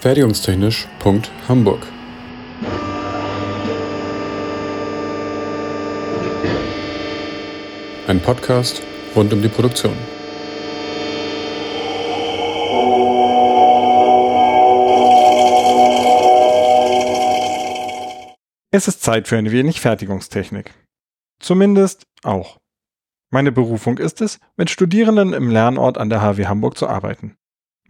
Fertigungstechnisch.hamburg Ein Podcast rund um die Produktion. Es ist Zeit für ein wenig Fertigungstechnik. Zumindest auch. Meine Berufung ist es, mit Studierenden im Lernort an der HW Hamburg zu arbeiten.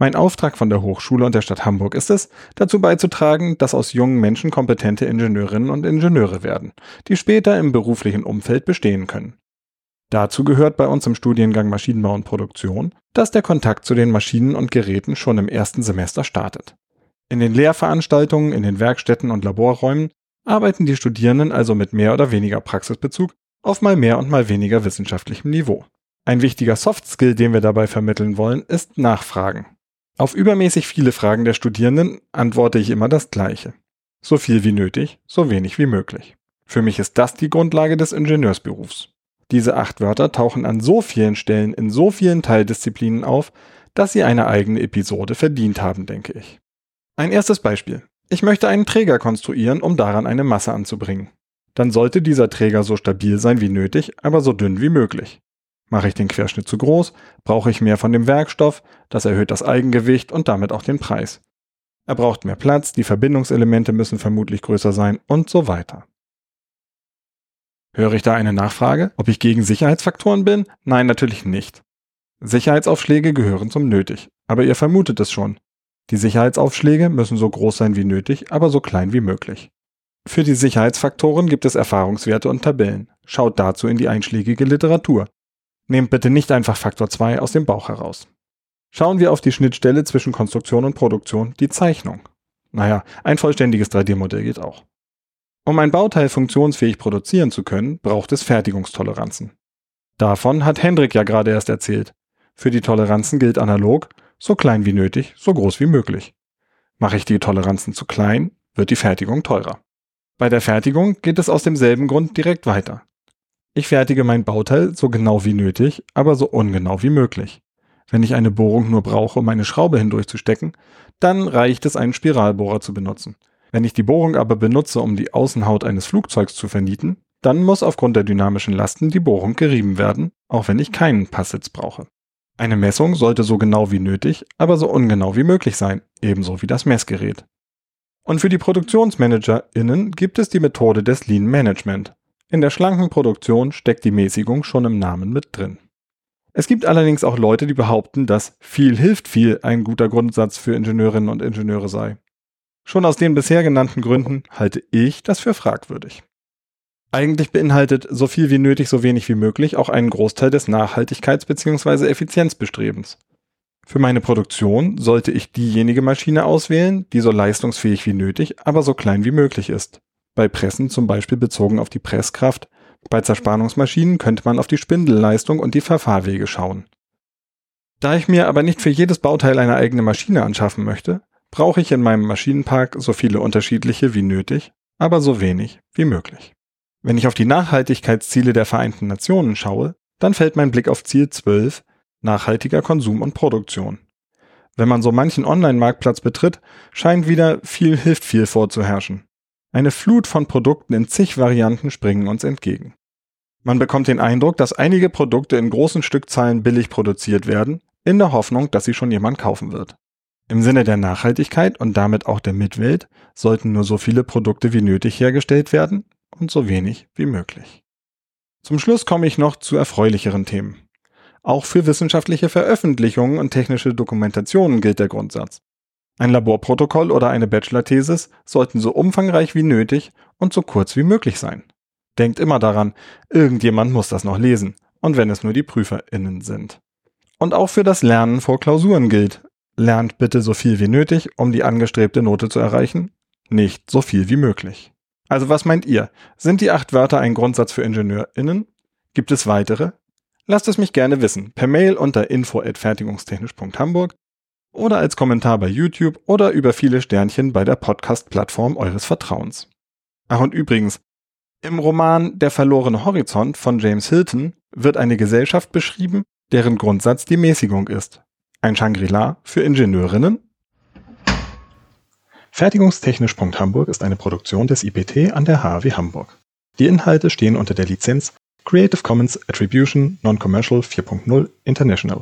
Mein Auftrag von der Hochschule und der Stadt Hamburg ist es, dazu beizutragen, dass aus jungen Menschen kompetente Ingenieurinnen und Ingenieure werden, die später im beruflichen Umfeld bestehen können. Dazu gehört bei uns im Studiengang Maschinenbau und Produktion, dass der Kontakt zu den Maschinen und Geräten schon im ersten Semester startet. In den Lehrveranstaltungen, in den Werkstätten und Laborräumen arbeiten die Studierenden also mit mehr oder weniger Praxisbezug auf mal mehr und mal weniger wissenschaftlichem Niveau. Ein wichtiger Soft Skill, den wir dabei vermitteln wollen, ist Nachfragen. Auf übermäßig viele Fragen der Studierenden antworte ich immer das Gleiche. So viel wie nötig, so wenig wie möglich. Für mich ist das die Grundlage des Ingenieursberufs. Diese acht Wörter tauchen an so vielen Stellen in so vielen Teildisziplinen auf, dass sie eine eigene Episode verdient haben, denke ich. Ein erstes Beispiel. Ich möchte einen Träger konstruieren, um daran eine Masse anzubringen. Dann sollte dieser Träger so stabil sein wie nötig, aber so dünn wie möglich. Mache ich den Querschnitt zu groß, brauche ich mehr von dem Werkstoff, das erhöht das Eigengewicht und damit auch den Preis. Er braucht mehr Platz, die Verbindungselemente müssen vermutlich größer sein und so weiter. Höre ich da eine Nachfrage, ob ich gegen Sicherheitsfaktoren bin? Nein, natürlich nicht. Sicherheitsaufschläge gehören zum nötig, aber ihr vermutet es schon. Die Sicherheitsaufschläge müssen so groß sein wie nötig, aber so klein wie möglich. Für die Sicherheitsfaktoren gibt es Erfahrungswerte und Tabellen. Schaut dazu in die einschlägige Literatur. Nehmt bitte nicht einfach Faktor 2 aus dem Bauch heraus. Schauen wir auf die Schnittstelle zwischen Konstruktion und Produktion, die Zeichnung. Naja, ein vollständiges 3D-Modell geht auch. Um ein Bauteil funktionsfähig produzieren zu können, braucht es Fertigungstoleranzen. Davon hat Hendrik ja gerade erst erzählt. Für die Toleranzen gilt analog, so klein wie nötig, so groß wie möglich. Mache ich die Toleranzen zu klein, wird die Fertigung teurer. Bei der Fertigung geht es aus demselben Grund direkt weiter. Ich fertige mein Bauteil so genau wie nötig, aber so ungenau wie möglich. Wenn ich eine Bohrung nur brauche, um eine Schraube hindurchzustecken, dann reicht es, einen Spiralbohrer zu benutzen. Wenn ich die Bohrung aber benutze, um die Außenhaut eines Flugzeugs zu vernieten, dann muss aufgrund der dynamischen Lasten die Bohrung gerieben werden, auch wenn ich keinen Passsitz brauche. Eine Messung sollte so genau wie nötig, aber so ungenau wie möglich sein, ebenso wie das Messgerät. Und für die ProduktionsmanagerInnen gibt es die Methode des Lean Management, in der schlanken Produktion steckt die Mäßigung schon im Namen mit drin. Es gibt allerdings auch Leute, die behaupten, dass viel hilft viel ein guter Grundsatz für Ingenieurinnen und Ingenieure sei. Schon aus den bisher genannten Gründen halte ich das für fragwürdig. Eigentlich beinhaltet so viel wie nötig, so wenig wie möglich auch einen Großteil des Nachhaltigkeits- bzw. Effizienzbestrebens. Für meine Produktion sollte ich diejenige Maschine auswählen, die so leistungsfähig wie nötig, aber so klein wie möglich ist bei Pressen zum Beispiel bezogen auf die Presskraft, bei Zerspannungsmaschinen könnte man auf die Spindelleistung und die Verfahrwege schauen. Da ich mir aber nicht für jedes Bauteil eine eigene Maschine anschaffen möchte, brauche ich in meinem Maschinenpark so viele unterschiedliche wie nötig, aber so wenig wie möglich. Wenn ich auf die Nachhaltigkeitsziele der Vereinten Nationen schaue, dann fällt mein Blick auf Ziel 12, nachhaltiger Konsum und Produktion. Wenn man so manchen Online-Marktplatz betritt, scheint wieder viel hilft viel vorzuherrschen. Eine Flut von Produkten in zig Varianten springen uns entgegen. Man bekommt den Eindruck, dass einige Produkte in großen Stückzahlen billig produziert werden, in der Hoffnung, dass sie schon jemand kaufen wird. Im Sinne der Nachhaltigkeit und damit auch der Mitwelt sollten nur so viele Produkte wie nötig hergestellt werden und so wenig wie möglich. Zum Schluss komme ich noch zu erfreulicheren Themen. Auch für wissenschaftliche Veröffentlichungen und technische Dokumentationen gilt der Grundsatz. Ein Laborprotokoll oder eine Bachelor-Thesis sollten so umfangreich wie nötig und so kurz wie möglich sein. Denkt immer daran, irgendjemand muss das noch lesen, und wenn es nur die PrüferInnen sind. Und auch für das Lernen vor Klausuren gilt. Lernt bitte so viel wie nötig, um die angestrebte Note zu erreichen, nicht so viel wie möglich. Also was meint ihr? Sind die acht Wörter ein Grundsatz für IngenieurInnen? Gibt es weitere? Lasst es mich gerne wissen, per Mail unter info.fertigungstechnisch.hamburg oder als Kommentar bei YouTube oder über viele Sternchen bei der Podcast-Plattform eures Vertrauens. Ach und übrigens, im Roman Der verlorene Horizont von James Hilton wird eine Gesellschaft beschrieben, deren Grundsatz die Mäßigung ist. Ein Shangri-La für Ingenieurinnen Fertigungstechnisch.hamburg ist eine Produktion des IPT an der HAW Hamburg. Die Inhalte stehen unter der Lizenz Creative Commons Attribution Non-Commercial 4.0 International.